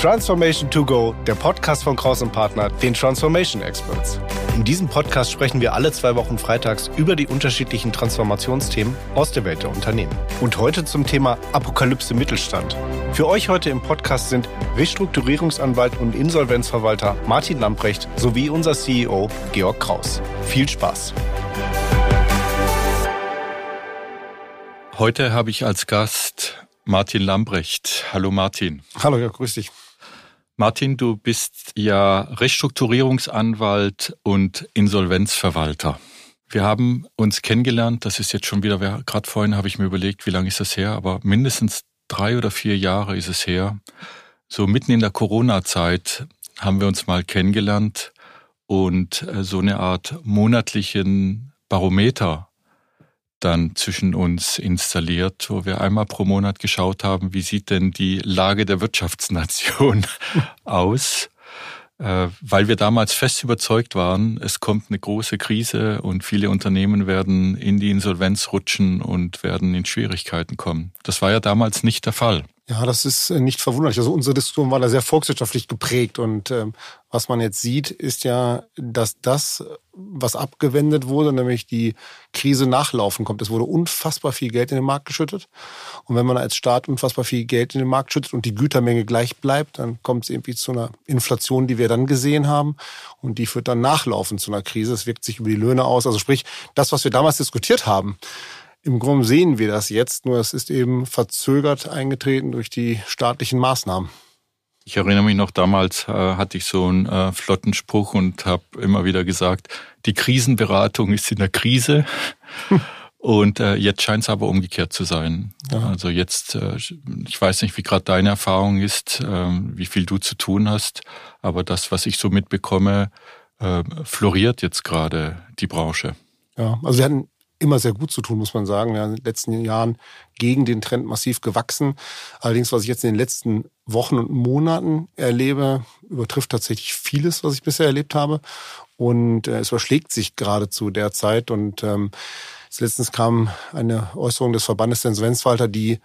Transformation to Go, der Podcast von Kraus und Partner, den Transformation Experts. In diesem Podcast sprechen wir alle zwei Wochen freitags über die unterschiedlichen Transformationsthemen aus der Welt der Unternehmen. Und heute zum Thema Apokalypse Mittelstand. Für euch heute im Podcast sind Restrukturierungsanwalt und Insolvenzverwalter Martin Lamprecht sowie unser CEO Georg Kraus. Viel Spaß! Heute habe ich als Gast Martin Lambrecht. Hallo Martin. Hallo, ja, grüß dich. Martin, du bist ja Restrukturierungsanwalt und Insolvenzverwalter. Wir haben uns kennengelernt, das ist jetzt schon wieder, gerade vorhin habe ich mir überlegt, wie lange ist das her, aber mindestens drei oder vier Jahre ist es her. So mitten in der Corona-Zeit haben wir uns mal kennengelernt und äh, so eine Art monatlichen Barometer dann zwischen uns installiert, wo wir einmal pro Monat geschaut haben, wie sieht denn die Lage der Wirtschaftsnation aus, äh, weil wir damals fest überzeugt waren, es kommt eine große Krise und viele Unternehmen werden in die Insolvenz rutschen und werden in Schwierigkeiten kommen. Das war ja damals nicht der Fall. Ja, das ist äh, nicht verwunderlich. Also unsere Diskussion war da sehr volkswirtschaftlich geprägt und ähm, was man jetzt sieht, ist ja, dass das, was abgewendet wurde, nämlich die Krise nachlaufen kommt. Es wurde unfassbar viel Geld in den Markt geschüttet und wenn man als Staat unfassbar viel Geld in den Markt schüttet und die Gütermenge gleich bleibt, dann kommt es irgendwie zu einer Inflation, die wir dann gesehen haben und die führt dann nachlaufen zu einer Krise. Es wirkt sich über die Löhne aus. Also sprich, das, was wir damals diskutiert haben, im Grunde sehen wir das jetzt, nur es ist eben verzögert eingetreten durch die staatlichen Maßnahmen. Ich erinnere mich noch, damals äh, hatte ich so einen äh, flotten Spruch und habe immer wieder gesagt, die Krisenberatung ist in der Krise. Und äh, jetzt scheint es aber umgekehrt zu sein. Ja. Also jetzt, äh, ich weiß nicht, wie gerade deine Erfahrung ist, äh, wie viel du zu tun hast, aber das, was ich so mitbekomme, äh, floriert jetzt gerade die Branche. Ja, also wir hatten immer sehr gut zu tun, muss man sagen. Ja, in den letzten Jahren gegen den Trend massiv gewachsen. Allerdings, was ich jetzt in den letzten Wochen und Monaten erlebe, übertrifft tatsächlich vieles, was ich bisher erlebt habe. Und äh, es überschlägt sich geradezu derzeit. Und ähm, letztens kam eine Äußerung des Verbandes der Insolvenzverwalter, die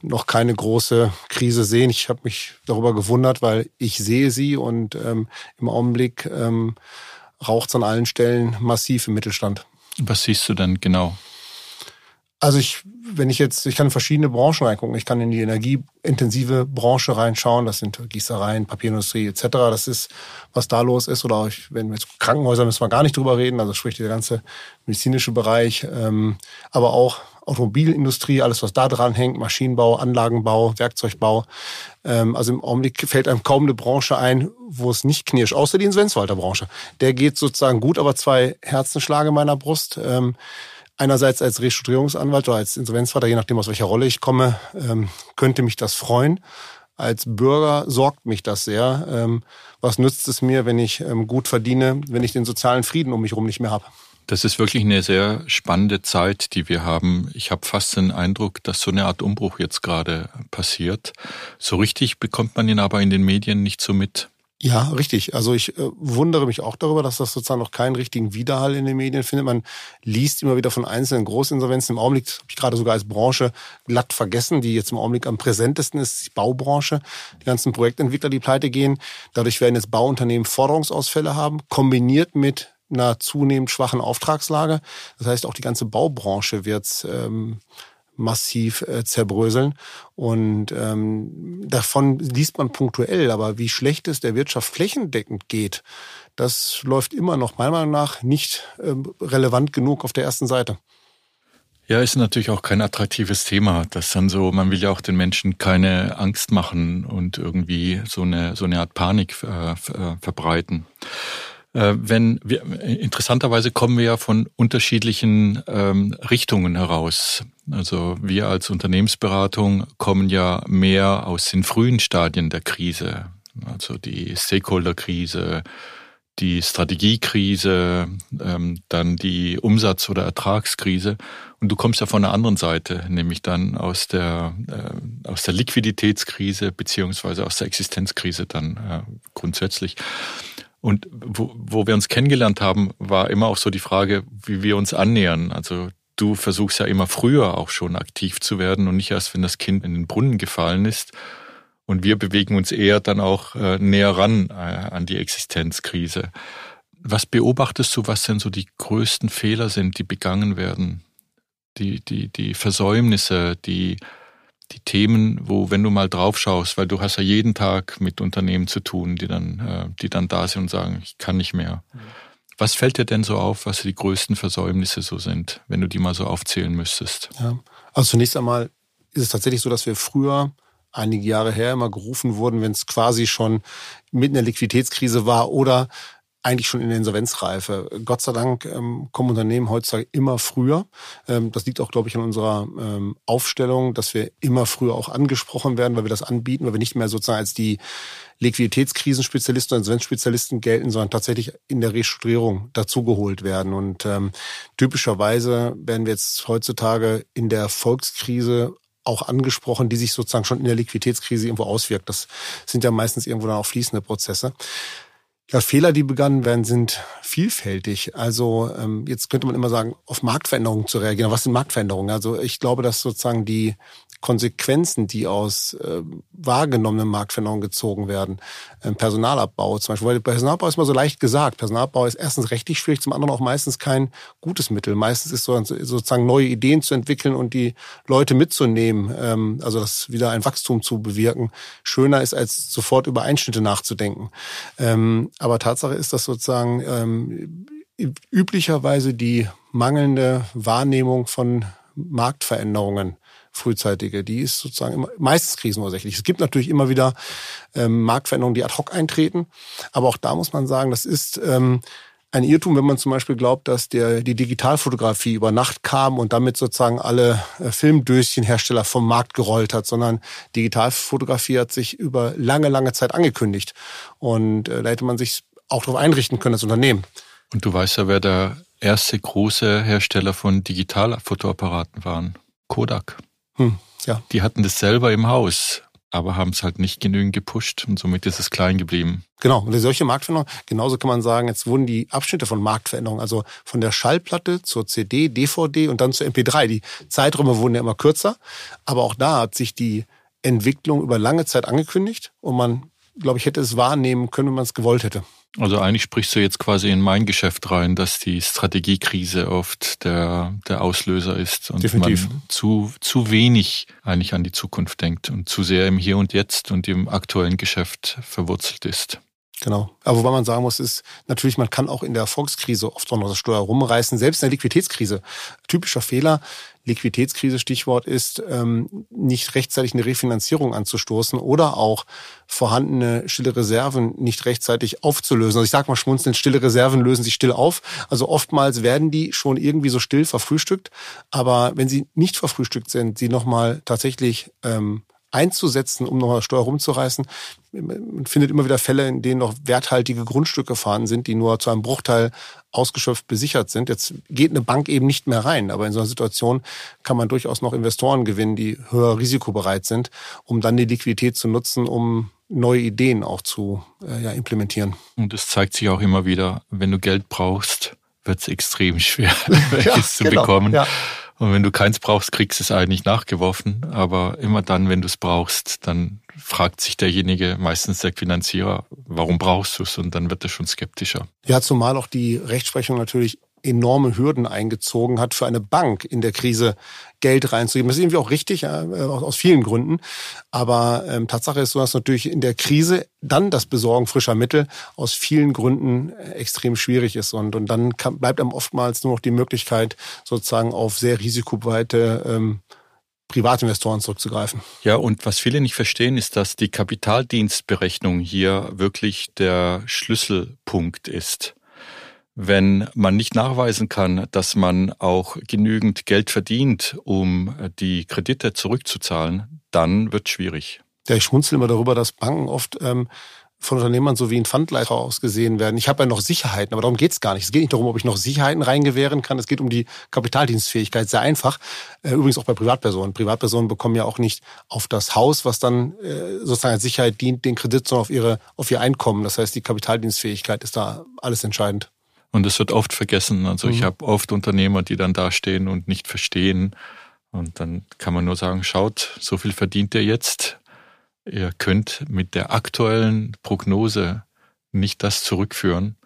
noch keine große Krise sehen. Ich habe mich darüber gewundert, weil ich sehe sie und ähm, im Augenblick ähm, raucht es an allen Stellen massiv im Mittelstand. Was siehst du denn genau? Also ich, wenn ich jetzt, ich kann in verschiedene Branchen reingucken. Ich kann in die energieintensive Branche reinschauen. Das sind Gießereien, Papierindustrie etc. Das ist, was da los ist. Oder auch, wenn jetzt Krankenhäuser müssen wir gar nicht drüber reden. Also sprich der ganze medizinische Bereich, ähm, aber auch Automobilindustrie, alles was da dran hängt, Maschinenbau, Anlagenbau, Werkzeugbau. Ähm, also im Augenblick fällt einem kaum eine Branche ein, wo es nicht knirscht, außer die Insolvenzwalter Branche. Der geht sozusagen gut, aber zwei Herzenschlage meiner Brust. Ähm, einerseits als Restrukturierungsanwalt oder als Insolvenzvater, je nachdem aus welcher Rolle ich komme, ähm, könnte mich das freuen. Als Bürger sorgt mich das sehr. Ähm, was nützt es mir, wenn ich ähm, gut verdiene, wenn ich den sozialen Frieden um mich herum nicht mehr habe? Das ist wirklich eine sehr spannende Zeit, die wir haben. Ich habe fast den Eindruck, dass so eine Art Umbruch jetzt gerade passiert. So richtig bekommt man ihn aber in den Medien nicht so mit. Ja, richtig. Also ich äh, wundere mich auch darüber, dass das sozusagen noch keinen richtigen Widerhall in den Medien findet. Man liest immer wieder von einzelnen Großinsolvenzen. Im Augenblick habe ich gerade sogar als Branche glatt vergessen, die jetzt im Augenblick am präsentesten ist, die Baubranche. Die ganzen Projektentwickler, die pleite gehen. Dadurch werden jetzt Bauunternehmen Forderungsausfälle haben, kombiniert mit einer zunehmend schwachen Auftragslage. Das heißt, auch die ganze Baubranche wird ähm, massiv äh, zerbröseln. Und ähm, davon liest man punktuell, aber wie schlecht es der Wirtschaft flächendeckend geht, das läuft immer noch meiner Meinung nach nicht äh, relevant genug auf der ersten Seite. Ja, ist natürlich auch kein attraktives Thema. Das dann so, man will ja auch den Menschen keine Angst machen und irgendwie so eine, so eine Art Panik äh, verbreiten. Äh, wenn wir, interessanterweise kommen wir ja von unterschiedlichen ähm, Richtungen heraus. Also wir als Unternehmensberatung kommen ja mehr aus den frühen Stadien der Krise. Also die Stakeholder-Krise, die Strategiekrise, ähm, dann die Umsatz- oder Ertragskrise. Und du kommst ja von der anderen Seite, nämlich dann aus der, äh, aus der Liquiditätskrise beziehungsweise aus der Existenzkrise dann äh, grundsätzlich. Und wo, wo wir uns kennengelernt haben, war immer auch so die Frage, wie wir uns annähern. Also du versuchst ja immer früher auch schon aktiv zu werden und nicht erst, wenn das Kind in den Brunnen gefallen ist. Und wir bewegen uns eher dann auch äh, näher ran äh, an die Existenzkrise. Was beobachtest du, was denn so die größten Fehler sind, die begangen werden? Die, die, die Versäumnisse, die, die Themen, wo, wenn du mal drauf schaust, weil du hast ja jeden Tag mit Unternehmen zu tun, die dann, äh, die dann da sind und sagen, ich kann nicht mehr. Mhm. Was fällt dir denn so auf, was die größten Versäumnisse so sind, wenn du die mal so aufzählen müsstest? Ja, also zunächst einmal ist es tatsächlich so, dass wir früher einige Jahre her immer gerufen wurden, wenn es quasi schon mitten in der Liquiditätskrise war oder eigentlich schon in der Insolvenzreife. Gott sei Dank ähm, kommen Unternehmen heutzutage immer früher. Ähm, das liegt auch, glaube ich, an unserer ähm, Aufstellung, dass wir immer früher auch angesprochen werden, weil wir das anbieten, weil wir nicht mehr sozusagen als die Liquiditätskrisenspezialisten und Insolvenzspezialisten gelten, sondern tatsächlich in der Restrukturierung dazugeholt werden. Und ähm, typischerweise werden wir jetzt heutzutage in der Volkskrise auch angesprochen, die sich sozusagen schon in der Liquiditätskrise irgendwo auswirkt. Das sind ja meistens irgendwo dann auch fließende Prozesse. Ja, Fehler, die begangen werden, sind vielfältig. Also ähm, jetzt könnte man immer sagen, auf Marktveränderungen zu reagieren. Was sind Marktveränderungen? Also ich glaube, dass sozusagen die Konsequenzen, die aus äh, wahrgenommenen Marktveränderungen gezogen werden. Ähm, Personalabbau zum Beispiel, weil Personalabbau ist mal so leicht gesagt. Personalabbau ist erstens rechtlich schwierig, zum anderen auch meistens kein gutes Mittel. Meistens ist so, sozusagen neue Ideen zu entwickeln und die Leute mitzunehmen, ähm, also das wieder ein Wachstum zu bewirken, schöner ist, als sofort über Einschnitte nachzudenken. Ähm, aber Tatsache ist, dass sozusagen ähm, üblicherweise die mangelnde Wahrnehmung von Marktveränderungen frühzeitige, die ist sozusagen immer, meistens krisenursächlich. Es gibt natürlich immer wieder ähm, Marktveränderungen, die ad hoc eintreten, aber auch da muss man sagen, das ist ähm, ein Irrtum, wenn man zum Beispiel glaubt, dass der, die Digitalfotografie über Nacht kam und damit sozusagen alle äh, Filmdöschenhersteller vom Markt gerollt hat, sondern Digitalfotografie hat sich über lange, lange Zeit angekündigt. Und äh, da hätte man sich auch darauf einrichten können, das Unternehmen. Und du weißt ja, wer der erste große Hersteller von Digitalfotoapparaten waren. Kodak. Hm, ja. Die hatten das selber im Haus, aber haben es halt nicht genügend gepusht und somit ist es klein geblieben. Genau, und solche Marktveränderungen, genauso kann man sagen, jetzt wurden die Abschnitte von Marktveränderungen, also von der Schallplatte zur CD, DVD und dann zur MP3. Die Zeiträume wurden ja immer kürzer, aber auch da hat sich die Entwicklung über lange Zeit angekündigt und man, glaube ich, hätte es wahrnehmen können, wenn man es gewollt hätte. Also eigentlich sprichst du jetzt quasi in mein Geschäft rein, dass die Strategiekrise oft der, der Auslöser ist und Definitiv. man zu, zu wenig eigentlich an die Zukunft denkt und zu sehr im Hier und Jetzt und im aktuellen Geschäft verwurzelt ist. Genau. Aber wobei man sagen muss, ist natürlich, man kann auch in der Erfolgskrise oft noch das Steuer rumreißen, selbst in der Liquiditätskrise. Typischer Fehler, Liquiditätskrise Stichwort ist, ähm, nicht rechtzeitig eine Refinanzierung anzustoßen oder auch vorhandene stille Reserven nicht rechtzeitig aufzulösen. Also ich sage mal schmunzelnd, stille Reserven lösen sich still auf. Also oftmals werden die schon irgendwie so still verfrühstückt. Aber wenn sie nicht verfrühstückt sind, sie nochmal tatsächlich ähm, einzusetzen, um noch Steuer rumzureißen. Man findet immer wieder Fälle, in denen noch werthaltige Grundstücke vorhanden sind, die nur zu einem Bruchteil ausgeschöpft besichert sind. Jetzt geht eine Bank eben nicht mehr rein, aber in so einer Situation kann man durchaus noch Investoren gewinnen, die höher risikobereit sind, um dann die Liquidität zu nutzen, um neue Ideen auch zu äh, ja, implementieren. Und es zeigt sich auch immer wieder, wenn du Geld brauchst, wird es extrem schwer, welches ja, zu genau, bekommen. Ja. Und wenn du keins brauchst, kriegst du es eigentlich nachgeworfen. Aber immer dann, wenn du es brauchst, dann fragt sich derjenige, meistens der Finanzierer, warum brauchst du es? Und dann wird er schon skeptischer. Ja, zumal auch die Rechtsprechung natürlich enorme Hürden eingezogen hat für eine Bank in der Krise Geld reinzugeben. Das ist irgendwie auch richtig, äh, aus vielen Gründen. Aber ähm, Tatsache ist so, dass natürlich in der Krise dann das Besorgen frischer Mittel aus vielen Gründen äh, extrem schwierig ist. Und, und dann kann, bleibt einem oftmals nur noch die Möglichkeit, sozusagen auf sehr risikoweite ähm, Privatinvestoren zurückzugreifen. Ja, und was viele nicht verstehen, ist, dass die Kapitaldienstberechnung hier wirklich der Schlüsselpunkt ist. Wenn man nicht nachweisen kann, dass man auch genügend Geld verdient, um die Kredite zurückzuzahlen, dann wird es schwierig. Ja, ich schmunzel immer darüber, dass Banken oft ähm, von Unternehmern so wie ein Pfandleiter ausgesehen werden. Ich habe ja noch Sicherheiten, aber darum geht's gar nicht. Es geht nicht darum, ob ich noch Sicherheiten reingewähren kann. Es geht um die Kapitaldienstfähigkeit. Sehr einfach. Äh, übrigens auch bei Privatpersonen. Privatpersonen bekommen ja auch nicht auf das Haus, was dann äh, sozusagen als Sicherheit dient, den Kredit, sondern auf ihre auf ihr Einkommen. Das heißt, die Kapitaldienstfähigkeit ist da alles entscheidend. Und es wird oft vergessen. Also mhm. ich habe oft Unternehmer, die dann dastehen und nicht verstehen. Und dann kann man nur sagen, schaut, so viel verdient er jetzt. ihr könnt mit der aktuellen Prognose nicht das zurückführen.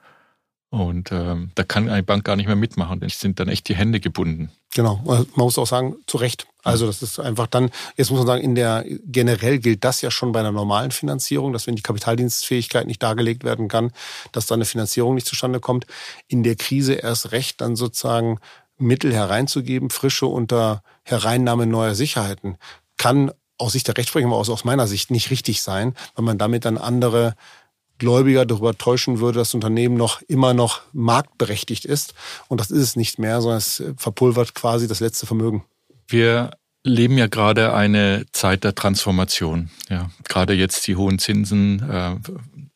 Und ähm, da kann eine Bank gar nicht mehr mitmachen, denn es sind dann echt die Hände gebunden. Genau, man muss auch sagen, zu Recht. Also das ist einfach dann, jetzt muss man sagen, in der generell gilt das ja schon bei einer normalen Finanzierung, dass wenn die Kapitaldienstfähigkeit nicht dargelegt werden kann, dass dann eine Finanzierung nicht zustande kommt. In der Krise erst recht dann sozusagen Mittel hereinzugeben, frische unter Hereinnahme neuer Sicherheiten, kann aus Sicht der Rechtsprechung, aber aus meiner Sicht nicht richtig sein, weil man damit dann andere Gläubiger darüber täuschen würde, dass das Unternehmen noch immer noch marktberechtigt ist. Und das ist es nicht mehr, sondern es verpulvert quasi das letzte Vermögen. Wir leben ja gerade eine Zeit der Transformation. Ja, gerade jetzt die hohen Zinsen äh,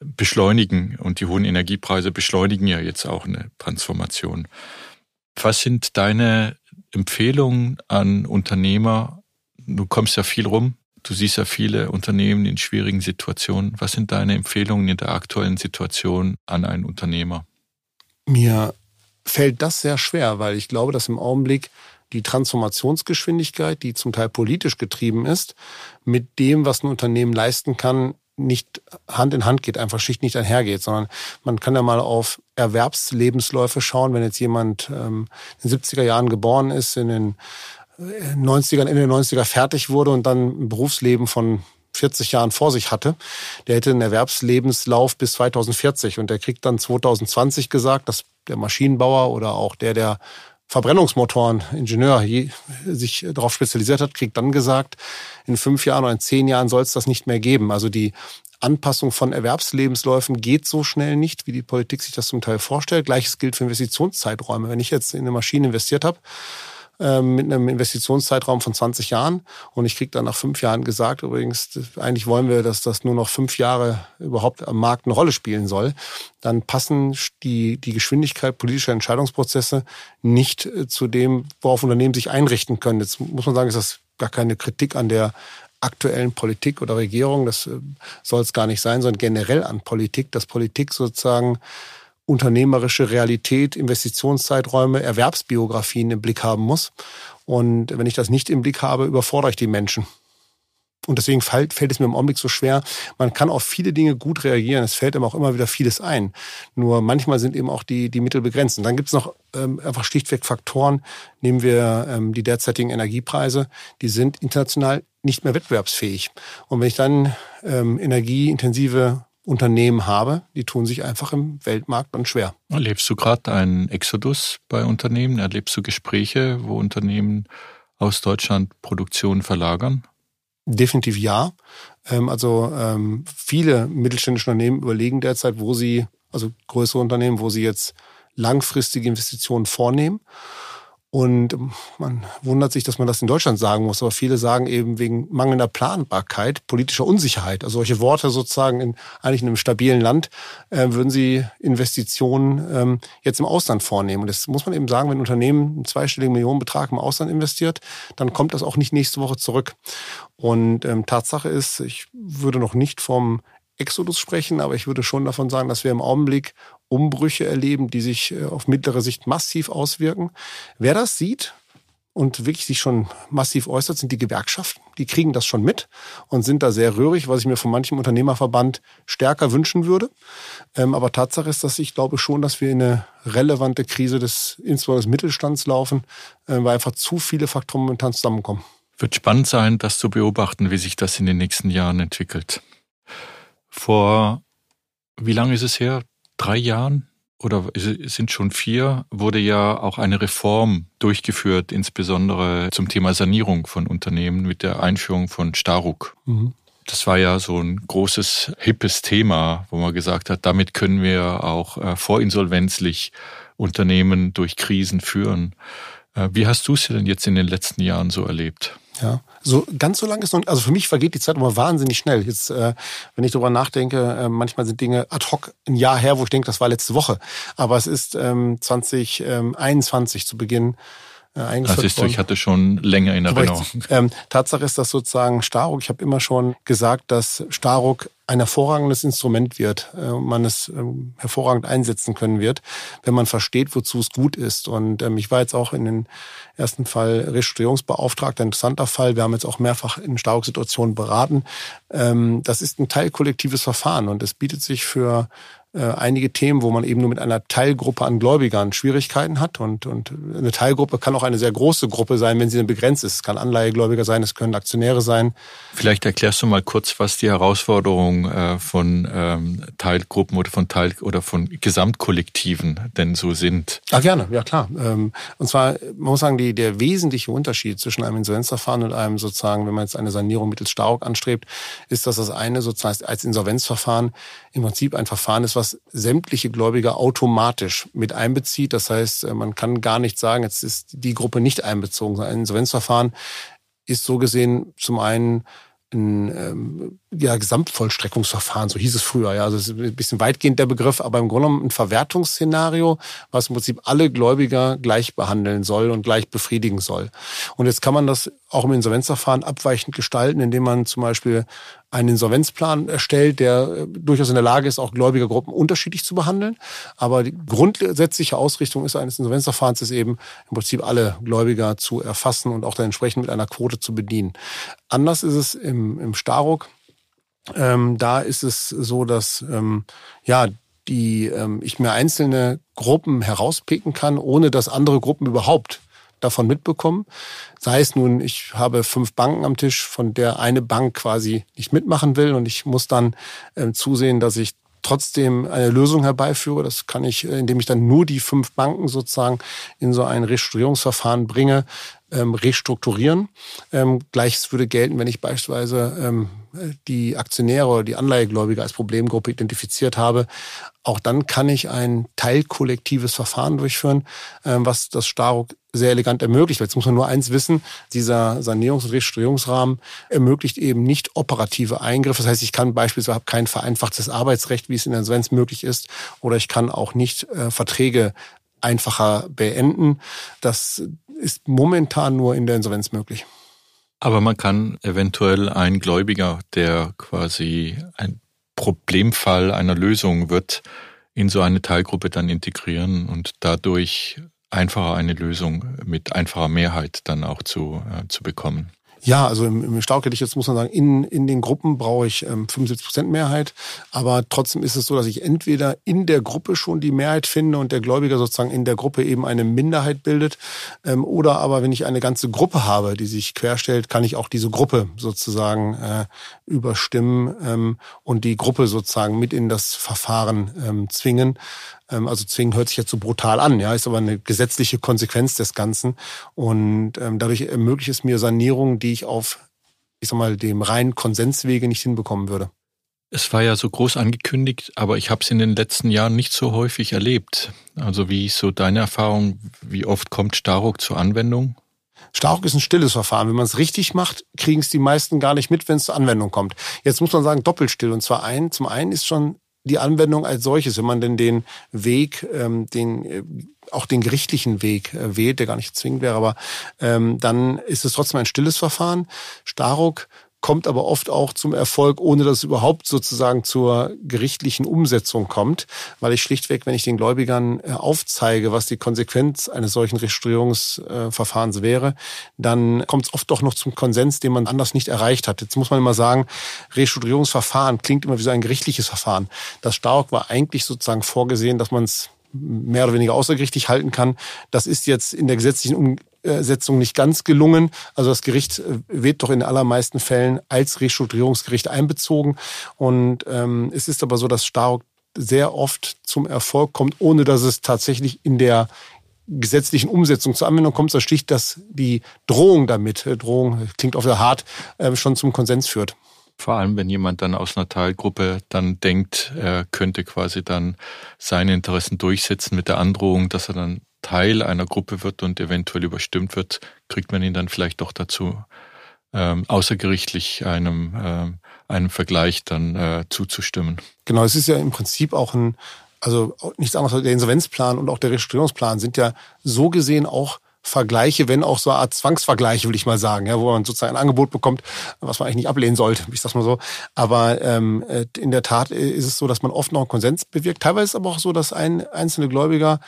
beschleunigen und die hohen Energiepreise beschleunigen ja jetzt auch eine Transformation. Was sind deine Empfehlungen an Unternehmer? Du kommst ja viel rum Du siehst ja viele Unternehmen in schwierigen Situationen. Was sind deine Empfehlungen in der aktuellen Situation an einen Unternehmer? Mir fällt das sehr schwer, weil ich glaube, dass im Augenblick die Transformationsgeschwindigkeit, die zum Teil politisch getrieben ist, mit dem, was ein Unternehmen leisten kann, nicht Hand in Hand geht, einfach schlicht nicht einhergeht, sondern man kann ja mal auf Erwerbslebensläufe schauen, wenn jetzt jemand ähm, in den 70er Jahren geboren ist, in den 90ern, Ende der 90er fertig wurde und dann ein Berufsleben von 40 Jahren vor sich hatte, der hätte einen Erwerbslebenslauf bis 2040 und der kriegt dann 2020 gesagt, dass der Maschinenbauer oder auch der, der Verbrennungsmotoren, Ingenieur sich darauf spezialisiert hat, kriegt dann gesagt, in fünf Jahren oder in zehn Jahren soll es das nicht mehr geben. Also die Anpassung von Erwerbslebensläufen geht so schnell nicht, wie die Politik sich das zum Teil vorstellt. Gleiches gilt für Investitionszeiträume. Wenn ich jetzt in eine Maschine investiert habe, ähm, mit einem Investitionszeitraum von 20 Jahren. Und ich kriege dann nach fünf Jahren gesagt, übrigens, eigentlich wollen wir, dass das nur noch fünf Jahre überhaupt am Markt eine Rolle spielen soll. Dann passen die, die Geschwindigkeit politischer Entscheidungsprozesse nicht äh, zu dem, worauf Unternehmen sich einrichten können. Jetzt muss man sagen, ist das gar keine Kritik an der aktuellen Politik oder Regierung. Das äh, soll es gar nicht sein, sondern generell an Politik, dass Politik sozusagen unternehmerische Realität, Investitionszeiträume, Erwerbsbiografien im Blick haben muss. Und wenn ich das nicht im Blick habe, überfordere ich die Menschen. Und deswegen fällt, fällt es mir im Augenblick so schwer. Man kann auf viele Dinge gut reagieren. Es fällt einem auch immer wieder vieles ein. Nur manchmal sind eben auch die, die Mittel begrenzt. Und dann gibt es noch ähm, einfach schlichtweg Faktoren. Nehmen wir ähm, die derzeitigen Energiepreise. Die sind international nicht mehr wettbewerbsfähig. Und wenn ich dann ähm, energieintensive Unternehmen habe, die tun sich einfach im Weltmarkt dann schwer. Erlebst du gerade einen Exodus bei Unternehmen? Erlebst du Gespräche, wo Unternehmen aus Deutschland Produktion verlagern? Definitiv ja. Ähm, also ähm, viele mittelständische Unternehmen überlegen derzeit, wo sie, also größere Unternehmen, wo sie jetzt langfristige Investitionen vornehmen. Und man wundert sich, dass man das in Deutschland sagen muss, aber viele sagen eben wegen mangelnder Planbarkeit, politischer Unsicherheit. Also solche Worte sozusagen in eigentlich in einem stabilen Land äh, würden sie Investitionen ähm, jetzt im Ausland vornehmen. Und das muss man eben sagen, wenn ein Unternehmen einen zweistelligen Millionenbetrag im Ausland investiert, dann kommt das auch nicht nächste Woche zurück. Und ähm, Tatsache ist, ich würde noch nicht vom Exodus sprechen, aber ich würde schon davon sagen, dass wir im Augenblick Umbrüche erleben, die sich äh, auf mittlere Sicht massiv auswirken. Wer das sieht und wirklich sich schon massiv äußert, sind die Gewerkschaften. Die kriegen das schon mit und sind da sehr rührig, was ich mir von manchem Unternehmerverband stärker wünschen würde. Ähm, aber Tatsache ist, dass ich glaube schon, dass wir in eine relevante Krise des, insbesondere des Mittelstands laufen, äh, weil einfach zu viele Faktoren momentan zusammenkommen. Wird spannend sein, das zu beobachten, wie sich das in den nächsten Jahren entwickelt. Vor, wie lange ist es her? Drei Jahren oder sind schon vier, wurde ja auch eine Reform durchgeführt, insbesondere zum Thema Sanierung von Unternehmen mit der Einführung von Staruk. Mhm. Das war ja so ein großes, hippes Thema, wo man gesagt hat, damit können wir auch äh, vorinsolvenzlich Unternehmen durch Krisen führen. Äh, wie hast du es denn jetzt in den letzten Jahren so erlebt? Ja, so ganz so lang ist noch, also für mich vergeht die Zeit immer wahnsinnig schnell. Jetzt, äh, wenn ich darüber nachdenke, äh, manchmal sind Dinge ad hoc ein Jahr her, wo ich denke, das war letzte Woche. Aber es ist ähm, 2021 zu Beginn eingeführt das ist worden. Ich hatte schon länger in Erinnerung. Ähm, Tatsache ist, dass sozusagen Staruk, ich habe immer schon gesagt, dass Staruk ein hervorragendes Instrument wird, äh, man es ähm, hervorragend einsetzen können wird, wenn man versteht, wozu es gut ist. Und ähm, ich war jetzt auch in den ersten Fall Restrukturierungsbeauftragter, interessanter Fall. Wir haben jetzt auch mehrfach in Staruk-Situationen beraten. Ähm, das ist ein teilkollektives Verfahren und es bietet sich für äh, einige Themen, wo man eben nur mit einer Teilgruppe an Gläubigern Schwierigkeiten hat. Und, und eine Teilgruppe kann auch eine sehr große Gruppe sein, wenn sie dann begrenzt ist. Es kann Anleihegläubiger sein, es können Aktionäre sein. Vielleicht erklärst du mal kurz, was die Herausforderungen äh, von ähm, Teilgruppen oder von Teil oder von Gesamtkollektiven denn so sind. Ah, gerne, ja klar. Ähm, und zwar, man muss sagen, die, der wesentliche Unterschied zwischen einem Insolvenzverfahren und einem sozusagen, wenn man jetzt eine Sanierung mittels Staruk anstrebt, ist, dass das eine sozusagen als Insolvenzverfahren im Prinzip ein Verfahren ist, was sämtliche Gläubiger automatisch mit einbezieht. Das heißt, äh, man kann gar nicht sagen, jetzt ist die Gruppe nicht einbezogen. Ein Insolvenzverfahren ist so gesehen zum einen ein ähm, ja, Gesamtvollstreckungsverfahren, so hieß es früher. Ja, also ein bisschen weitgehend der Begriff, aber im Grunde genommen ein Verwertungsszenario, was im Prinzip alle Gläubiger gleich behandeln soll und gleich befriedigen soll. Und jetzt kann man das auch im Insolvenzverfahren abweichend gestalten, indem man zum Beispiel einen Insolvenzplan erstellt, der äh, durchaus in der Lage ist, auch Gläubigergruppen unterschiedlich zu behandeln. Aber die grundsätzliche Ausrichtung ist eines Insolvenzverfahrens ist eben im Prinzip alle Gläubiger zu erfassen und auch dann entsprechend mit einer Quote zu bedienen. Anders ist es im, im Staruk. Ähm, da ist es so, dass ähm, ja die ähm, ich mir einzelne Gruppen herauspicken kann, ohne dass andere Gruppen überhaupt davon mitbekommen. Sei es nun, ich habe fünf Banken am Tisch, von der eine Bank quasi nicht mitmachen will und ich muss dann ähm, zusehen, dass ich trotzdem eine Lösung herbeiführe. Das kann ich, äh, indem ich dann nur die fünf Banken sozusagen in so ein Restrukturierungsverfahren bringe, ähm, restrukturieren. Ähm, Gleiches würde gelten, wenn ich beispielsweise ähm, die Aktionäre oder die Anleihegläubiger als Problemgruppe identifiziert habe. Auch dann kann ich ein teilkollektives Verfahren durchführen, ähm, was das Staruk sehr elegant ermöglicht. Jetzt muss man nur eins wissen, dieser Sanierungs- und Restrukturierungsrahmen ermöglicht eben nicht operative Eingriffe. Das heißt, ich kann beispielsweise kein vereinfachtes Arbeitsrecht, wie es in der Insolvenz möglich ist, oder ich kann auch nicht äh, Verträge einfacher beenden. Das ist momentan nur in der Insolvenz möglich. Aber man kann eventuell einen Gläubiger, der quasi ein Problemfall einer Lösung wird, in so eine Teilgruppe dann integrieren und dadurch einfacher eine Lösung mit einfacher Mehrheit dann auch zu, äh, zu bekommen. Ja, also im, im Staukett jetzt muss man sagen, in, in den Gruppen brauche ich ähm, 75 Prozent Mehrheit. Aber trotzdem ist es so, dass ich entweder in der Gruppe schon die Mehrheit finde und der Gläubiger sozusagen in der Gruppe eben eine Minderheit bildet. Ähm, oder aber wenn ich eine ganze Gruppe habe, die sich querstellt, kann ich auch diese Gruppe sozusagen äh, überstimmen ähm, und die Gruppe sozusagen mit in das Verfahren ähm, zwingen. Ähm, also zwingen hört sich jetzt so brutal an, ja, ist aber eine gesetzliche Konsequenz des Ganzen. Und ähm, dadurch ermöglicht es mir Sanierungen, die ich auf, ich sag mal, dem reinen Konsenswege nicht hinbekommen würde. Es war ja so groß angekündigt, aber ich habe es in den letzten Jahren nicht so häufig erlebt. Also wie ist so deine Erfahrung, wie oft kommt Staruk zur Anwendung? Staruk ist ein stilles Verfahren. Wenn man es richtig macht, kriegen es die meisten gar nicht mit, wenn es zur Anwendung kommt. Jetzt muss man sagen, doppelt still. Und zwar ein, zum einen ist schon die Anwendung als solches, wenn man denn den Weg, ähm, den äh, auch den gerichtlichen Weg äh, wählt, der gar nicht zwingend wäre, aber ähm, dann ist es trotzdem ein stilles Verfahren. Staruk kommt aber oft auch zum Erfolg, ohne dass es überhaupt sozusagen zur gerichtlichen Umsetzung kommt, weil ich schlichtweg, wenn ich den Gläubigern äh, aufzeige, was die Konsequenz eines solchen Restrukturierungsverfahrens wäre, dann kommt es oft doch noch zum Konsens, den man anders nicht erreicht hat. Jetzt muss man immer sagen, Restrukturierungsverfahren klingt immer wie so ein gerichtliches Verfahren. Das Stark war eigentlich sozusagen vorgesehen, dass man es mehr oder weniger außergerichtlich halten kann. Das ist jetzt in der gesetzlichen Setzung nicht ganz gelungen. Also das Gericht äh, wird doch in allermeisten Fällen als Restrukturierungsgericht einbezogen. Und ähm, es ist aber so, dass Staruk sehr oft zum Erfolg kommt, ohne dass es tatsächlich in der gesetzlichen Umsetzung zur Anwendung kommt, so schlicht, dass die Drohung damit, äh, Drohung klingt sehr hart, äh, schon zum Konsens führt. Vor allem, wenn jemand dann aus einer Teilgruppe dann denkt, er könnte quasi dann seine Interessen durchsetzen mit der Androhung, dass er dann Teil einer Gruppe wird und eventuell überstimmt wird, kriegt man ihn dann vielleicht doch dazu, ähm, außergerichtlich einem, ähm, einem Vergleich dann äh, zuzustimmen. Genau, es ist ja im Prinzip auch ein, also nichts anderes, der Insolvenzplan und auch der Restrukturierungsplan sind ja so gesehen auch Vergleiche, wenn auch so eine Art Zwangsvergleiche, will ich mal sagen, ja, wo man sozusagen ein Angebot bekommt, was man eigentlich nicht ablehnen sollte, ich sag's mal so. Aber ähm, äh, in der Tat ist es so, dass man oft noch einen Konsens bewirkt. Teilweise ist es aber auch so, dass ein einzelne Gläubiger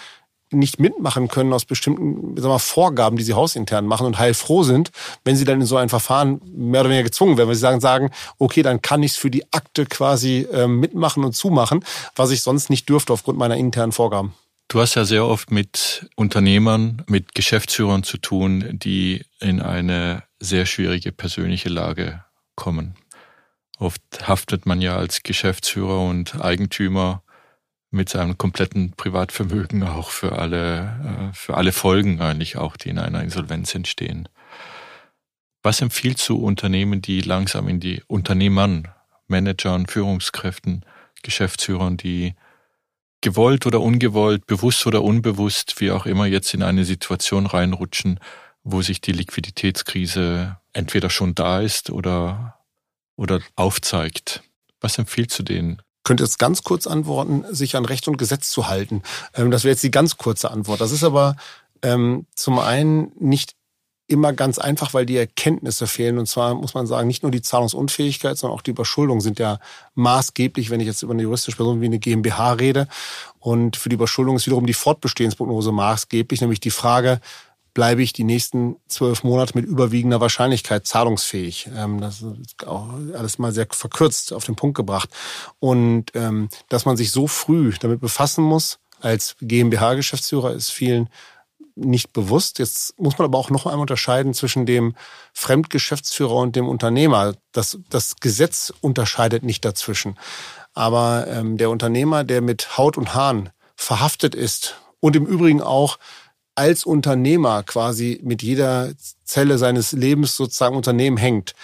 nicht mitmachen können aus bestimmten sagen wir, Vorgaben, die sie hausintern machen und heilfroh sind, wenn sie dann in so ein Verfahren mehr oder weniger gezwungen werden, weil sie sagen, sagen okay, dann kann ich es für die Akte quasi äh, mitmachen und zumachen, was ich sonst nicht dürfte aufgrund meiner internen Vorgaben. Du hast ja sehr oft mit Unternehmern, mit Geschäftsführern zu tun, die in eine sehr schwierige persönliche Lage kommen. Oft haftet man ja als Geschäftsführer und Eigentümer mit seinem kompletten Privatvermögen auch für alle, äh, für alle Folgen eigentlich auch, die in einer Insolvenz entstehen. Was empfiehlst du Unternehmen, die langsam in die Unternehmern, Managern, Führungskräften, Geschäftsführern, die gewollt oder ungewollt, bewusst oder unbewusst, wie auch immer jetzt in eine Situation reinrutschen, wo sich die Liquiditätskrise entweder schon da ist oder, oder aufzeigt? Was empfiehlst du denen? Könnte jetzt ganz kurz antworten, sich an Recht und Gesetz zu halten. Ähm, das wäre jetzt die ganz kurze Antwort. Das ist aber ähm, zum einen nicht immer ganz einfach, weil die Erkenntnisse fehlen. Und zwar muss man sagen, nicht nur die Zahlungsunfähigkeit, sondern auch die Überschuldung sind ja maßgeblich, wenn ich jetzt über eine juristische Person wie eine GmbH rede. Und für die Überschuldung ist wiederum die Fortbestehensprognose maßgeblich, nämlich die Frage, bleibe ich die nächsten zwölf Monate mit überwiegender Wahrscheinlichkeit zahlungsfähig. Ähm, das ist auch alles mal sehr verkürzt auf den Punkt gebracht. Und ähm, dass man sich so früh damit befassen muss, als GmbH-Geschäftsführer ist vielen nicht bewusst. Jetzt muss man aber auch noch einmal unterscheiden zwischen dem Fremdgeschäftsführer und dem Unternehmer. Das, das Gesetz unterscheidet nicht dazwischen. Aber ähm, der Unternehmer, der mit Haut und Haaren verhaftet ist und im Übrigen auch als Unternehmer quasi mit jeder Zelle seines Lebens sozusagen Unternehmen hängt,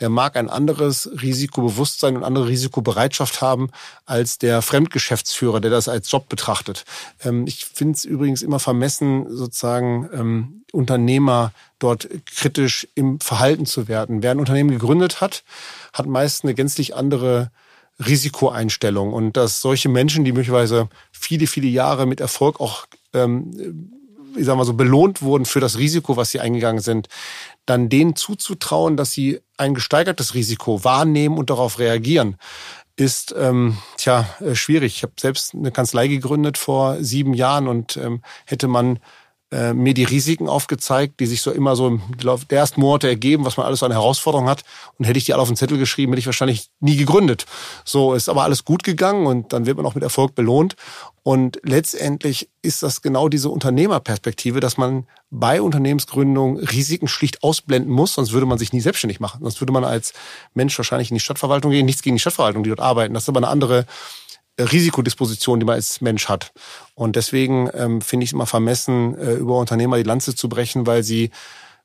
der mag ein anderes Risikobewusstsein und andere Risikobereitschaft haben als der Fremdgeschäftsführer, der das als Job betrachtet. Ähm, ich finde es übrigens immer vermessen, sozusagen ähm, Unternehmer dort kritisch im Verhalten zu werden. Wer ein Unternehmen gegründet hat, hat meist eine gänzlich andere Risikoeinstellung und dass solche Menschen, die möglicherweise viele, viele Jahre mit Erfolg auch ähm, ich sag mal so, belohnt wurden für das Risiko, was sie eingegangen sind, dann denen zuzutrauen, dass sie ein gesteigertes Risiko wahrnehmen und darauf reagieren, ist ähm, tja äh, schwierig. Ich habe selbst eine Kanzlei gegründet vor sieben Jahren und ähm, hätte man äh, mir die Risiken aufgezeigt, die sich so immer so im Laufe der ersten Monate ergeben, was man alles an Herausforderungen hat. Und hätte ich die alle auf den Zettel geschrieben, hätte ich wahrscheinlich nie gegründet. So ist aber alles gut gegangen und dann wird man auch mit Erfolg belohnt. Und letztendlich ist das genau diese Unternehmerperspektive, dass man bei Unternehmensgründung Risiken schlicht ausblenden muss, sonst würde man sich nie selbstständig machen. Sonst würde man als Mensch wahrscheinlich in die Stadtverwaltung gehen. Nichts gegen die Stadtverwaltung, die dort arbeiten. Das ist aber eine andere Risikodisposition, die man als Mensch hat. Und deswegen ähm, finde ich es immer vermessen, äh, über Unternehmer die Lanze zu brechen, weil sie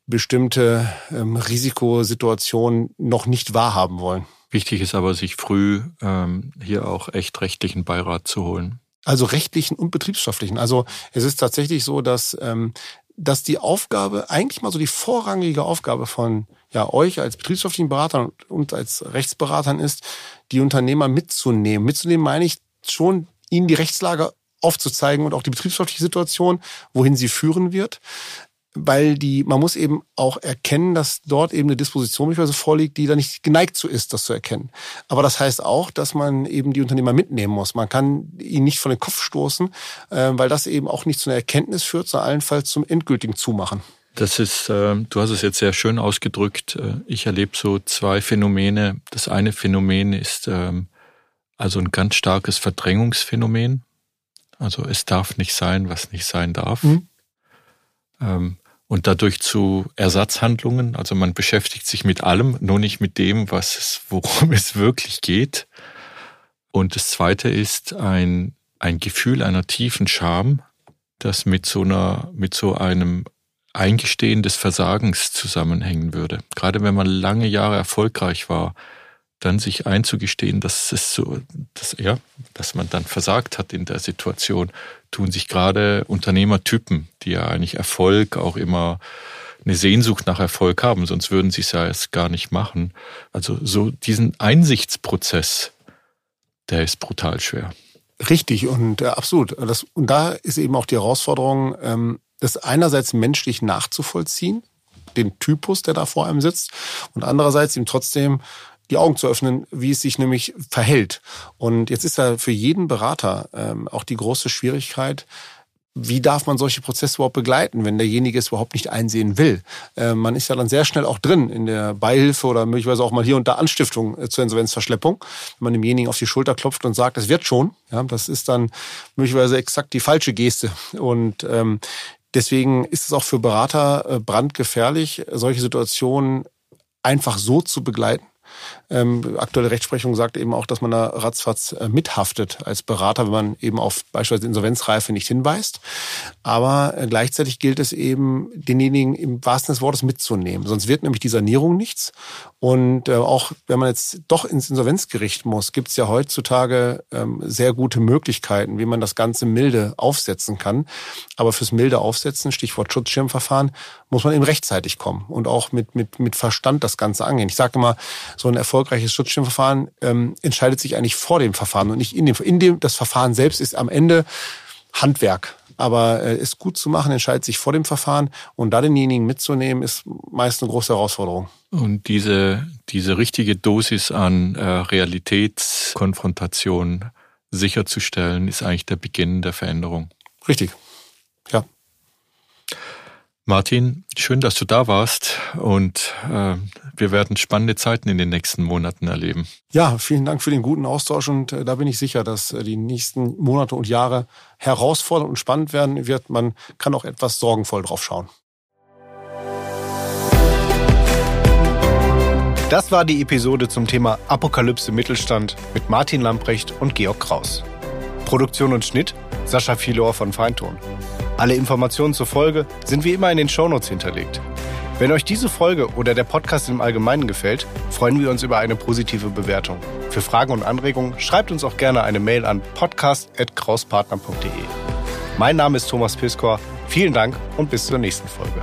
bestimmte ähm, Risikosituationen noch nicht wahrhaben wollen. Wichtig ist aber, sich früh ähm, hier auch echt rechtlichen Beirat zu holen. Also rechtlichen und betriebswirtschaftlichen. Also es ist tatsächlich so, dass, ähm, dass die Aufgabe, eigentlich mal so die vorrangige Aufgabe von ja, euch als betriebswirtschaftlichen Beratern und als Rechtsberatern ist, die Unternehmer mitzunehmen. Mitzunehmen meine ich schon, ihnen die Rechtslage aufzuzeigen und auch die betriebswirtschaftliche Situation, wohin sie führen wird. Weil die, man muss eben auch erkennen, dass dort eben eine Disposition vorliegt, die da nicht geneigt zu ist, das zu erkennen. Aber das heißt auch, dass man eben die Unternehmer mitnehmen muss. Man kann ihn nicht von den Kopf stoßen, äh, weil das eben auch nicht zu einer Erkenntnis führt, sondern allenfalls zum endgültigen Zumachen. Das ist, äh, du hast es jetzt sehr schön ausgedrückt. Äh, ich erlebe so zwei Phänomene. Das eine Phänomen ist ähm, also ein ganz starkes Verdrängungsphänomen. Also es darf nicht sein, was nicht sein darf. Mhm. Ähm, und dadurch zu Ersatzhandlungen. Also man beschäftigt sich mit allem, nur nicht mit dem, was es, worum es wirklich geht. Und das zweite ist ein, ein Gefühl einer tiefen Scham, das mit so einer, mit so einem Eingestehen des Versagens zusammenhängen würde. Gerade wenn man lange Jahre erfolgreich war, dann sich einzugestehen, dass es so, dass, ja, dass man dann versagt hat in der Situation, tun sich gerade Unternehmertypen, die ja eigentlich Erfolg auch immer eine Sehnsucht nach Erfolg haben, sonst würden sie es ja erst gar nicht machen. Also so diesen Einsichtsprozess, der ist brutal schwer. Richtig und äh, absolut. Das, und da ist eben auch die Herausforderung, ähm, das einerseits menschlich nachzuvollziehen, den Typus, der da vor einem sitzt, und andererseits ihm trotzdem die Augen zu öffnen, wie es sich nämlich verhält. Und jetzt ist da für jeden Berater ähm, auch die große Schwierigkeit, wie darf man solche Prozesse überhaupt begleiten, wenn derjenige es überhaupt nicht einsehen will? Äh, man ist ja dann sehr schnell auch drin in der Beihilfe oder möglicherweise auch mal hier und da Anstiftung äh, zur Insolvenzverschleppung. Wenn man demjenigen auf die Schulter klopft und sagt, es wird schon, ja, das ist dann möglicherweise exakt die falsche Geste. Und ähm, deswegen ist es auch für Berater äh, brandgefährlich, solche Situationen einfach so zu begleiten ähm, aktuelle Rechtsprechung sagt eben auch, dass man da ratzfatz äh, mithaftet als Berater, wenn man eben auf beispielsweise Insolvenzreife nicht hinweist. Aber äh, gleichzeitig gilt es eben, denjenigen im wahrsten des Wortes mitzunehmen. Sonst wird nämlich die Sanierung nichts. Und äh, auch wenn man jetzt doch ins Insolvenzgericht muss, gibt es ja heutzutage ähm, sehr gute Möglichkeiten, wie man das Ganze milde aufsetzen kann. Aber fürs milde Aufsetzen, Stichwort Schutzschirmverfahren, muss man eben rechtzeitig kommen und auch mit, mit, mit Verstand das Ganze angehen. Ich sage immer, so ein erfolgreiches Schutzschirmverfahren ähm, entscheidet sich eigentlich vor dem Verfahren und nicht in dem. In dem das Verfahren selbst ist am Ende Handwerk. Aber äh, ist gut zu machen, entscheidet sich vor dem Verfahren und da denjenigen mitzunehmen, ist meist eine große Herausforderung. Und diese, diese richtige Dosis an äh, Realitätskonfrontation sicherzustellen, ist eigentlich der Beginn der Veränderung. Richtig. Ja. Martin, schön, dass du da warst und äh, wir werden spannende Zeiten in den nächsten Monaten erleben. Ja, vielen Dank für den guten Austausch und äh, da bin ich sicher, dass äh, die nächsten Monate und Jahre herausfordernd und spannend werden wird. Man kann auch etwas sorgenvoll drauf schauen. Das war die Episode zum Thema Apokalypse Mittelstand mit Martin Lamprecht und Georg Kraus. Produktion und Schnitt Sascha Filor von Feinton. Alle Informationen zur Folge sind wie immer in den Shownotes hinterlegt. Wenn euch diese Folge oder der Podcast im Allgemeinen gefällt, freuen wir uns über eine positive Bewertung. Für Fragen und Anregungen schreibt uns auch gerne eine Mail an podcast.krauspartner.de. Mein Name ist Thomas Piskor. Vielen Dank und bis zur nächsten Folge.